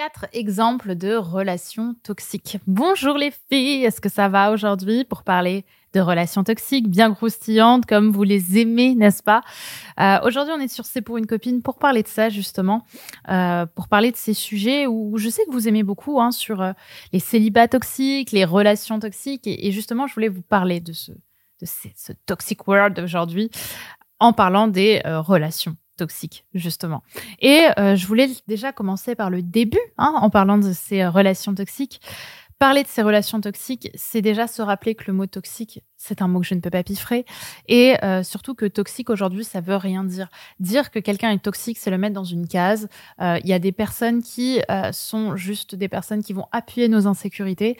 quatre exemples de relations toxiques. Bonjour les filles, est-ce que ça va aujourd'hui pour parler de relations toxiques bien croustillantes comme vous les aimez, n'est-ce pas? Euh, Aujourd'hui, on est sur C'est pour une copine pour parler de ça justement, euh, pour parler de ces sujets où je sais que vous aimez beaucoup hein, sur euh, les célibats toxiques, les relations toxiques et, justement, je voulais vous parler de ce de ce toxic world aujourd'hui en parlant des relations toxiques, justement. Et je voulais déjà commencer par le début, hein, en parlant de ces relations toxiques. Parler de ces relations toxiques, c'est déjà se rappeler que le mot toxique, c'est un mot que je ne peux pas piffrer. Et euh, surtout que toxique aujourd'hui, ça veut rien dire. Dire que quelqu'un est toxique, c'est le mettre dans une case. Euh, il y a des personnes qui euh, sont juste des personnes qui vont appuyer nos insécurités.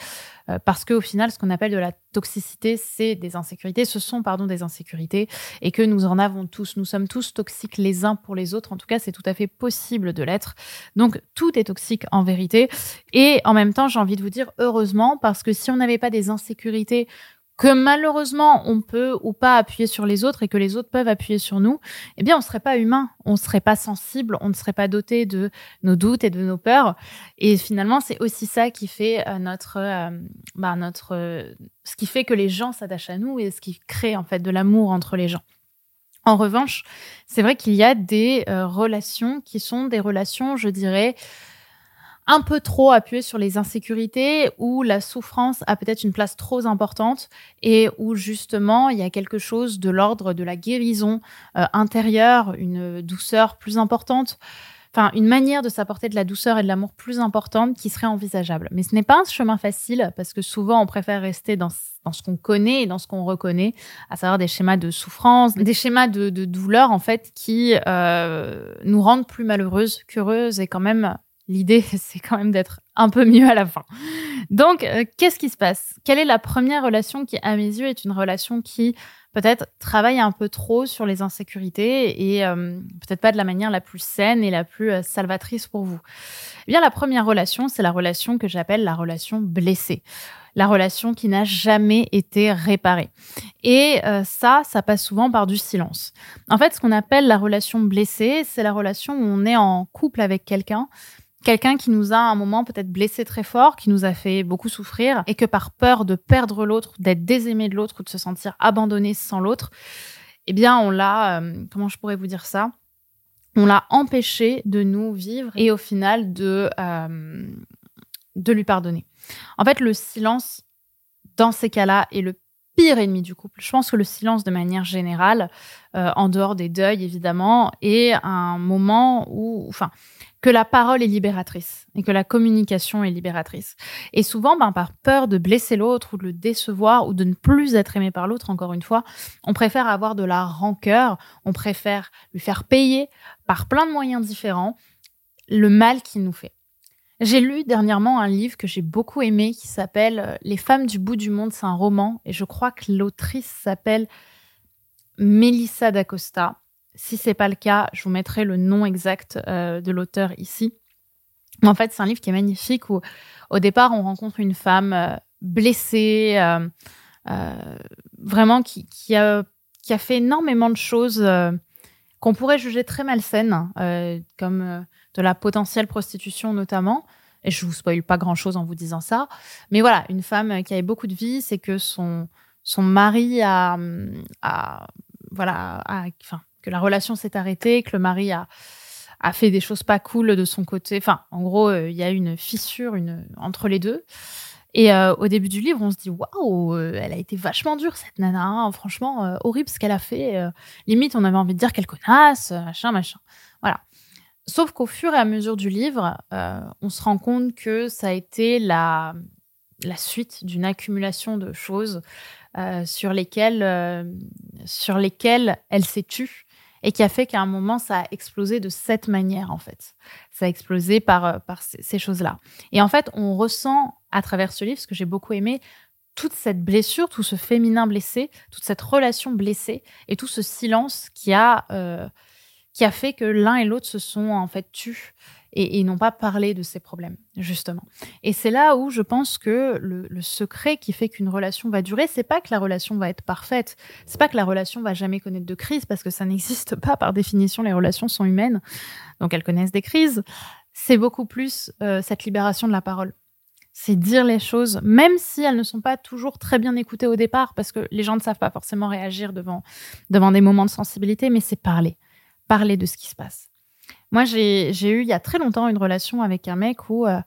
parce qu'au final, ce qu'on appelle de la toxicité, c'est des insécurités. Ce sont, pardon, des insécurités. Et que nous en avons tous. Nous sommes tous toxiques les uns pour les autres. En tout cas, c'est tout à fait possible de l'être. Donc, tout est toxique en vérité. Et en même temps, j'ai envie de vous dire, heureusement, parce que si on n'avait pas des insécurités que malheureusement on peut ou pas appuyer sur les autres et que les autres peuvent appuyer sur nous, eh bien on serait pas humain, on serait pas sensible, on ne serait pas doté de nos doutes et de nos peurs. Et finalement, c'est aussi ça qui fait euh, notre, euh, bah, notre, euh, ce qui fait que les gens s'attachent à nous et ce qui crée en fait de l'amour entre les gens. En revanche, c'est vrai qu'il y a des relations qui sont des relations, je dirais, un peu trop appuyé sur les insécurités, où la souffrance a peut-être une place trop importante et où justement il y a quelque chose de l'ordre de la guérison euh, intérieure, une douceur plus importante enfin une manière de s'apporter de la douceur et de l'amour plus importante qui serait envisageable. Mais ce n'est pas un chemin facile parce que souvent on préfère rester dans, ce qu'on connaît et dans ce qu'on reconnaît, à savoir des schémas de souffrance, des schémas de, douleur en fait qui euh, nous rendent plus malheureuses qu'heureuses et quand même L'idée, c'est quand même d'être un peu mieux à la fin. Donc, euh, qu'est-ce qui se passe? Quelle est la première relation qui, à mes yeux, est une relation qui peut-être travaille un peu trop sur les insécurités et euh, peut-être pas de la manière la plus saine et la plus euh, salvatrice pour vous? Eh bien, la première relation, c'est la relation que j'appelle la relation blessée la relation qui n'a jamais été réparée. Et ça, ça passe souvent par du silence. En fait, ce qu'on appelle la relation blessée, c'est la relation où on est en couple avec quelqu'un, quelqu'un qui nous a à un moment peut-être blessé très fort, qui nous a fait beaucoup souffrir, et que par peur de perdre l'autre, d'être désaimé de l'autre ou de se sentir abandonné sans l'autre, eh bien on l'a, euh, comment je pourrais vous dire ça? On l'a empêché de nous vivre et au final de, euh, de lui pardonner. En fait, le silence, dans ces cas-là, est le pire ennemi du couple. Je pense que le silence, de manière générale, euh, en dehors des deuils évidemment, est un moment où, enfin, que la parole est libératrice et que la communication est libératrice. Et souvent, ben, par peur de blesser l'autre ou de le décevoir ou de ne plus être aimé par l'autre, encore une fois, on préfère avoir de la rancœur, on préfère lui faire payer par plein de moyens différents le mal qu'il nous fait. J'ai lu dernièrement un livre que j'ai beaucoup aimé qui s'appelle euh, Les femmes du bout du monde. C'est un roman et je crois que l'autrice s'appelle Melissa d'Acosta. Si c'est pas le cas, je vous mettrai le nom exact euh, de l'auteur ici. En fait, c'est un livre qui est magnifique où, au départ, on rencontre une femme euh, blessée, euh, vraiment qui, a, fait énormément de choses qu'on pourrait juger très malsaines, comme de la potentielle prostitution notamment. Et je vous spoil pas grand chose en vous disant ça. Mais voilà, une femme qui avait beaucoup de vie, c'est que son, mari a, voilà, enfin, que la relation s'est arrêtée, que le mari a, a fait des choses pas cool de son côté. Enfin, en gros, euh, il y a une fissure entre les deux. Et euh, au début du livre, on se dit waouh, euh, elle a été vachement dure cette nana. Hein. Franchement, horrible ce qu'elle a fait. limite, on avait envie de dire qu'elle connasse, machin, machin. Voilà. Sauf qu'au fur et à mesure du livre, on se rend compte que ça a été la, la suite d'une accumulation de choses sur lesquelles, sur lesquelles elle s'est tue et qui a fait qu'à un moment, ça a explosé de cette manière, en fait. Ça a explosé par, euh, par ces, choses-là. Et en fait, on ressent à travers ce livre, ce que j'ai beaucoup aimé, toute cette blessure, tout ce féminin blessé, toute cette relation blessée et tout ce silence qui a, euh, qui a fait que l'un et l'autre se sont en fait tus et, n'ont pas parlé de ces problèmes, justement. Et c'est là où je pense que le, secret qui fait qu'une relation va durer, c'est pas que la relation va être parfaite, c'est pas que la relation va jamais connaître de crise, parce que ça n'existe pas par définition, les relations sont humaines, donc elles connaissent des crises. c'est beaucoup plus euh, cette libération de la parole. C'est dire les choses, même si elles ne sont pas toujours très bien écoutées au départ, parce que les gens ne savent pas forcément réagir devant, devant des moments de sensibilité, mais c'est parler. Parler de ce qui se passe. Moi, j'ai eu il y a très longtemps une relation avec un mec où euh,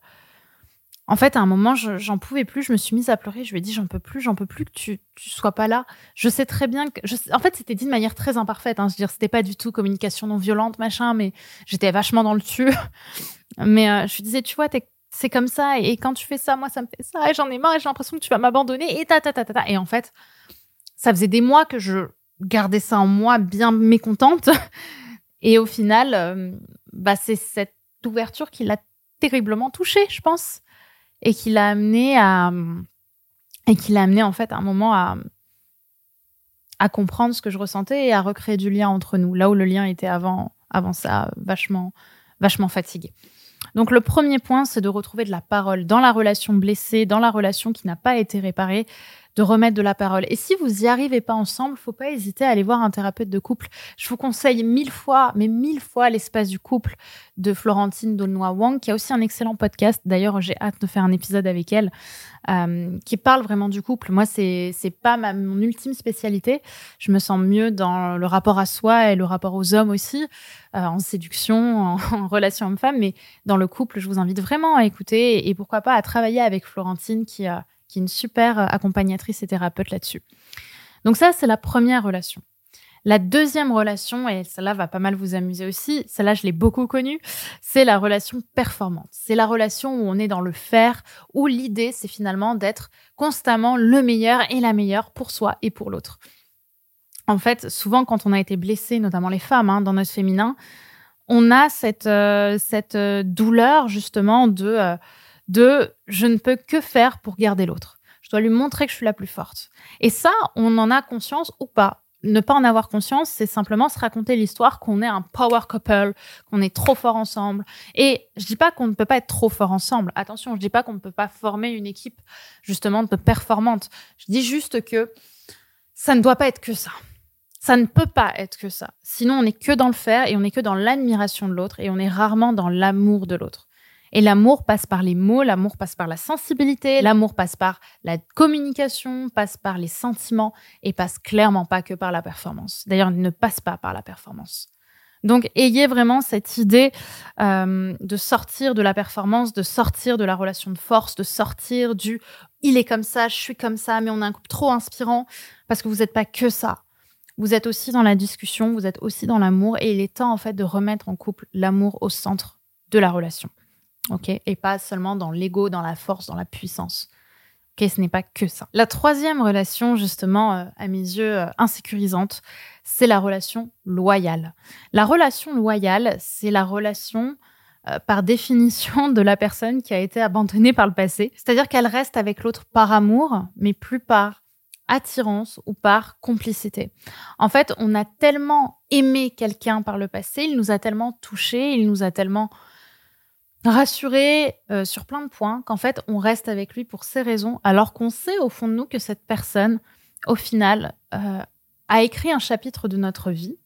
en fait, à un moment, j'en pouvais plus. Je me suis mise à pleurer. Je lui ai dit, j'en peux plus, j'en peux plus que tu, tu sois pas là. Je sais très bien que. Je, en fait, c'était dit de manière très imparfaite. Hein. Je veux dire, c'était pas du tout communication non violente, machin, mais j'étais vachement dans le tu. mais euh, je lui disais, tu vois, c'est comme ça. Et, quand tu fais ça, moi, ça me fait ça. Et j'en ai marre. J'ai l'impression que tu vas m'abandonner. Et ta, ta, ta, ta, ta. Et en fait, ça faisait des mois que je gardais ça en moi, bien mécontente. et au final, euh, bah, c'est cette ouverture qui l'a terriblement touchée, je pense et qui l'a amené à et qui l'a amené en fait un moment à à comprendre ce que je ressentais et à recréer du lien entre nous là où le lien était avant avant ça vachement vachement fatigué. Donc le premier point c'est de retrouver de la parole dans la relation blessée, dans la relation qui n'a pas été réparée, de remettre de la parole. Et si vous y arrivez pas ensemble, faut pas hésiter à aller voir un thérapeute de couple. Je vous conseille mille fois, mais mille fois l'espace du couple de Florentine Dolnoy-Wang, qui a aussi un excellent podcast. D'ailleurs, j'ai hâte de faire un épisode avec elle, euh, qui parle vraiment du couple. Moi, c'est c'est pas ma, mon ultime spécialité. Je me sens mieux dans le rapport à soi et le rapport aux hommes aussi, euh, en séduction, en, relation homme-femme, mais dans le couple, je vous invite vraiment à écouter et pourquoi pas à travailler avec Florentine qui a qui est une super euh, accompagnatrice et thérapeute là-dessus. Donc ça, c'est la première relation. La deuxième relation, et celle-là va pas mal vous amuser aussi, celle-là je l'ai beaucoup connue, c'est la relation performante. C'est la relation où on est dans le faire, où l'idée c'est finalement d'être constamment le meilleur et la meilleure pour soi et pour l'autre. En fait, souvent quand on a été blessé, notamment les femmes hein, dans notre féminin, on a cette, euh, cette euh, douleur justement de de je ne peux que faire pour garder l'autre. Je dois lui montrer que je suis la plus forte. Et ça, on en a conscience ou pas. Ne pas en avoir conscience, c'est simplement se raconter l'histoire qu'on est un power couple, qu'on est trop fort ensemble. Et je dis pas qu'on ne peut pas être trop fort ensemble. Attention, je dis pas qu'on ne peut pas former une équipe justement performante. Je dis juste que ça ne doit pas être que ça. Ça ne peut pas être que ça. Sinon, on n'est que dans le faire et on n'est que dans l'admiration de l'autre et on est rarement dans l'amour de l'autre. Et l'amour passe par les mots, l'amour passe par la sensibilité, l'amour passe par la communication, passe par les sentiments et passe clairement pas que par la performance. D'ailleurs, il ne passe pas par la performance. Donc, ayez vraiment cette idée euh, de sortir de la performance, de sortir de la relation de force, de sortir du il est comme ça, je suis comme ça, mais on a un couple trop inspirant parce que vous n'êtes pas que ça. Vous êtes aussi dans la discussion, vous êtes aussi dans l'amour et il est temps en fait de remettre en couple l'amour au centre de la relation ok, et pas seulement dans l'ego, dans la force, dans la puissance. Ok, ce n'est pas que ça. La troisième relation, justement, euh, à mes yeux, euh, insécurisante, c'est la relation loyale. La relation loyale, c'est la relation euh, par définition de la personne qui a été abandonnée par le passé. C'est-à-dire qu'elle reste avec l'autre par amour, mais plus par attirance ou par complicité. En fait, on a tellement aimé quelqu'un par le passé, il nous a tellement touché, il nous a tellement rassurer euh, sur plein de points qu'en fait on reste avec lui pour ces raisons alors qu'on sait au fond de nous que cette personne au final euh, a écrit un chapitre de notre vie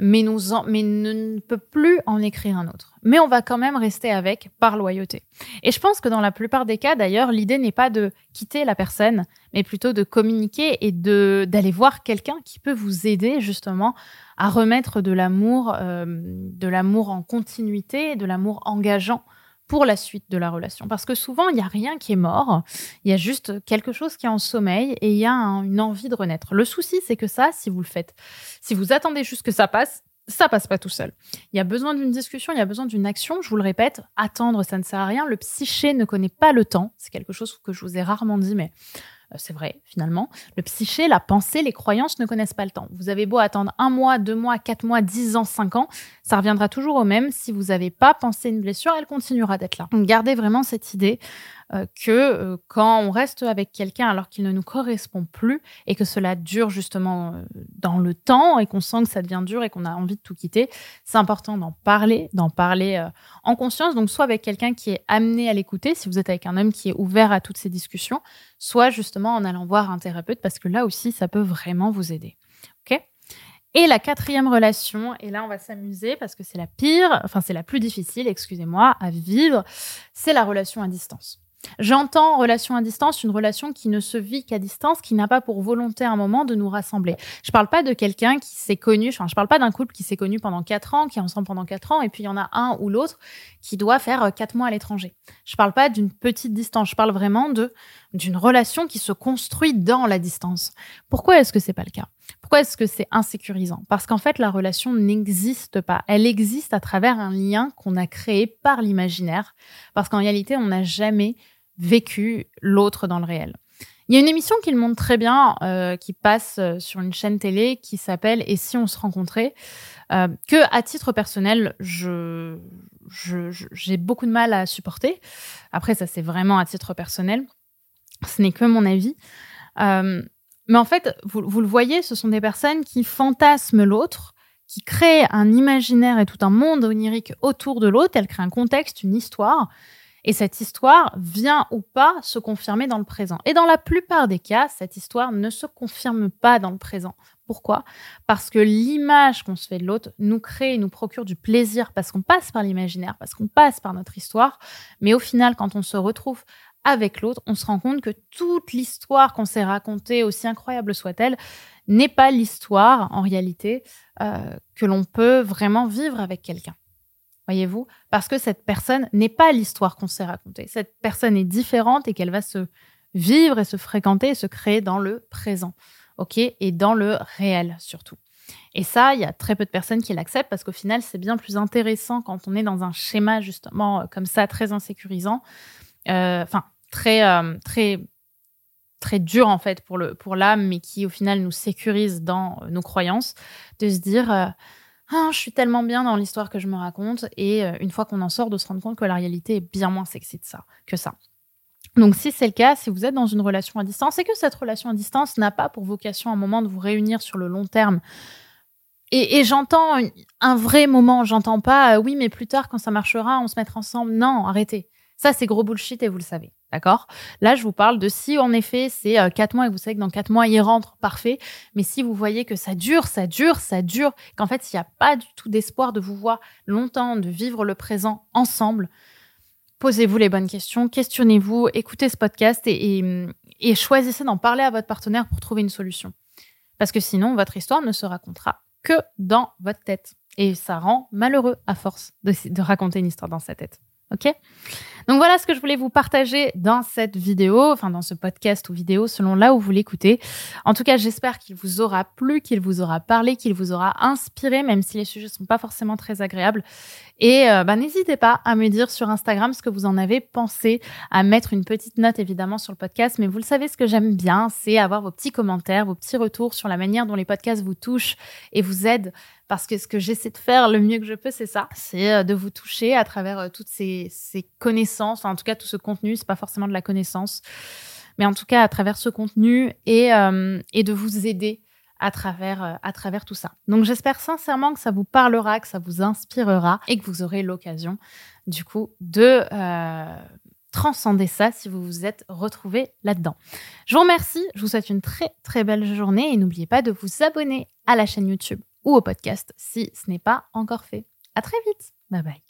mais, nous mais ne peut plus en écrire un autre. Mais on va quand même rester avec par loyauté. Et je pense que dans la plupart des cas, d'ailleurs, l'idée n'est pas de quitter la personne, mais plutôt de communiquer et de d'aller voir quelqu'un qui peut vous aider justement à remettre de l'amour, euh, de l'amour en continuité, de l'amour engageant pour la suite de la relation. Parce que souvent, il n'y a rien qui est mort, il y a juste quelque chose qui est en sommeil et il y a une envie de renaître. Le souci, c'est que ça, si vous le faites, si vous attendez juste que ça passe, ça passe pas tout seul. Il y a besoin d'une discussion, il y a besoin d'une action. Je vous le répète, attendre, ça ne sert à rien. Le psyché ne connaît pas le temps. C'est quelque chose que je vous ai rarement dit, mais c'est vrai, finalement. Le psyché, la pensée, les croyances ne connaissent pas le temps. Vous avez beau attendre un mois, deux mois, quatre mois, dix ans, cinq ans, ça reviendra toujours au même. Si vous n'avez pas pensé une blessure, elle continuera d'être là. Donc, gardez vraiment cette idée euh, que euh, quand on reste avec quelqu'un alors qu'il ne nous correspond plus et que cela dure justement euh, dans le temps et qu'on sent que ça devient dur et qu'on a envie de tout quitter, c'est important d'en parler, d'en parler en conscience. Donc soit avec quelqu'un qui est amené à l'écouter, si vous êtes avec un homme qui est ouvert à toutes ces discussions, soit justement en allant voir un thérapeute parce que là aussi, ça peut vraiment vous aider. Et la quatrième relation, et là on va s'amuser parce que c'est la pire, enfin c'est la plus difficile, excusez-moi, à vivre, c'est la relation à distance. J'entends relation à distance, une relation qui ne se vit qu'à distance, qui n'a pas pour volonté à un moment de nous rassembler. Je parle pas de quelqu'un qui s'est connu, enfin, je parle pas d'un couple qui s'est connu pendant quatre ans, qui est ensemble pendant quatre ans, et puis il y en a un ou l'autre qui doit faire euh, quatre mois à l'étranger. Je parle pas d'une petite distance, je parle vraiment de d'une relation qui se construit dans la distance. Pourquoi est-ce que c'est pas le cas? Pourquoi est-ce que c'est insécurisant? Parce qu'en fait, la relation n'existe pas. Elle existe à travers un lien qu'on a créé par l'imaginaire, parce qu'en réalité, on n'a jamais vécu l'autre dans le réel. Il y a une émission qui le montre très bien, euh, qui passe euh, sur une chaîne télé qui s'appelle Et si on se rencontrait euh, que à titre personnel, je j'ai beaucoup de mal à supporter. Après, ça c'est vraiment à titre personnel. Ce n'est que mon avis. Mais en fait, vous, le voyez, ce sont des personnes qui fantasment l'autre, qui créent un imaginaire et tout un monde onirique autour de l'autre. Elles créent un contexte, une histoire. Et cette histoire vient ou pas se confirmer dans le présent. Et dans la plupart des cas, cette histoire ne se confirme pas dans le présent. Pourquoi? Parce que l'image qu'on se fait de l'autre nous crée, nous procure du plaisir parce qu'on passe par l'imaginaire, parce qu'on passe par notre histoire. Mais au final, quand on se retrouve avec l'autre, on se rend compte que toute l'histoire qu'on s'est racontée, aussi incroyable soit-elle, n'est pas l'histoire en réalité euh, que l'on peut vraiment vivre avec quelqu'un voyez-vous? Parce que cette personne n'est pas l'histoire qu'on s'est racontée. Cette personne est différente et qu'elle va se vivre et se fréquenter et se créer dans le présent, ok Et dans le réel surtout. Et ça, il y a très peu de personnes qui l'acceptent parce qu'au final, c'est bien plus intéressant quand on est dans un schéma justement euh, comme ça, très insécurisant, euh, enfin très euh, très très dur en fait pour le pour l'âme, mais qui au final nous sécurise dans nos croyances, de se dire ah, je suis tellement bien dans l'histoire que je me raconte. Et une fois qu'on en sort, de se rendre compte que la réalité est bien moins sexy de ça, que ça. Donc, si c'est le cas, si vous êtes dans une relation à distance et que cette relation à distance n'a pas pour vocation à un moment de vous réunir sur le long terme, et, j'entends un vrai moment, j'entends pas, euh, oui, mais plus tard, quand ça marchera, on se mettra ensemble. Non, arrêtez. Ça, c'est gros bullshit et vous le savez. D'accord? Là, je vous parle de si en effet c'est euh, quatre mois et vous savez que dans quatre mois il rentre, parfait. Mais si vous voyez que ça dure, ça dure, ça dure, qu'en fait il n'y a pas du tout d'espoir de vous voir longtemps, de vivre le présent ensemble, posez-vous les bonnes questions, questionnez-vous, écoutez ce podcast et, choisissez d'en parler à votre partenaire pour trouver une solution. Parce que sinon, votre histoire ne se racontera que dans votre tête. Et ça rend malheureux à force de raconter une histoire dans sa tête. OK Donc voilà ce que je voulais vous partager dans cette vidéo, enfin dans ce podcast ou vidéo selon là où vous l'écoutez. En tout cas, j'espère qu'il vous aura plu, qu'il vous aura parlé, qu'il vous aura inspiré, même si les sujets sont pas forcément très agréables. Et euh, bah, n'hésitez pas à me dire sur Instagram ce que vous en avez pensé, à mettre une petite note évidemment sur le podcast. Mais vous le savez, ce que j'aime bien, c'est avoir vos petits commentaires, vos petits retours sur la manière dont les podcasts vous touchent et vous aident parce que ce que j'essaie de faire le mieux que je peux, c'est ça, c'est euh, de vous toucher à travers euh, toutes ces, connaissances, en tout cas tout ce contenu, c'est pas forcément de la connaissance, mais en tout cas à travers ce contenu et, euh, de vous aider à travers, à travers tout ça. Donc j'espère sincèrement que ça vous parlera, que ça vous inspirera et que vous aurez l'occasion du coup de transcender ça si vous vous êtes retrouvé là-dedans. Je vous remercie, je vous souhaite une très très belle journée et n'oubliez pas de vous abonner à la chaîne YouTube ou au podcast si ce n'est pas encore fait. À très vite. Bye bye.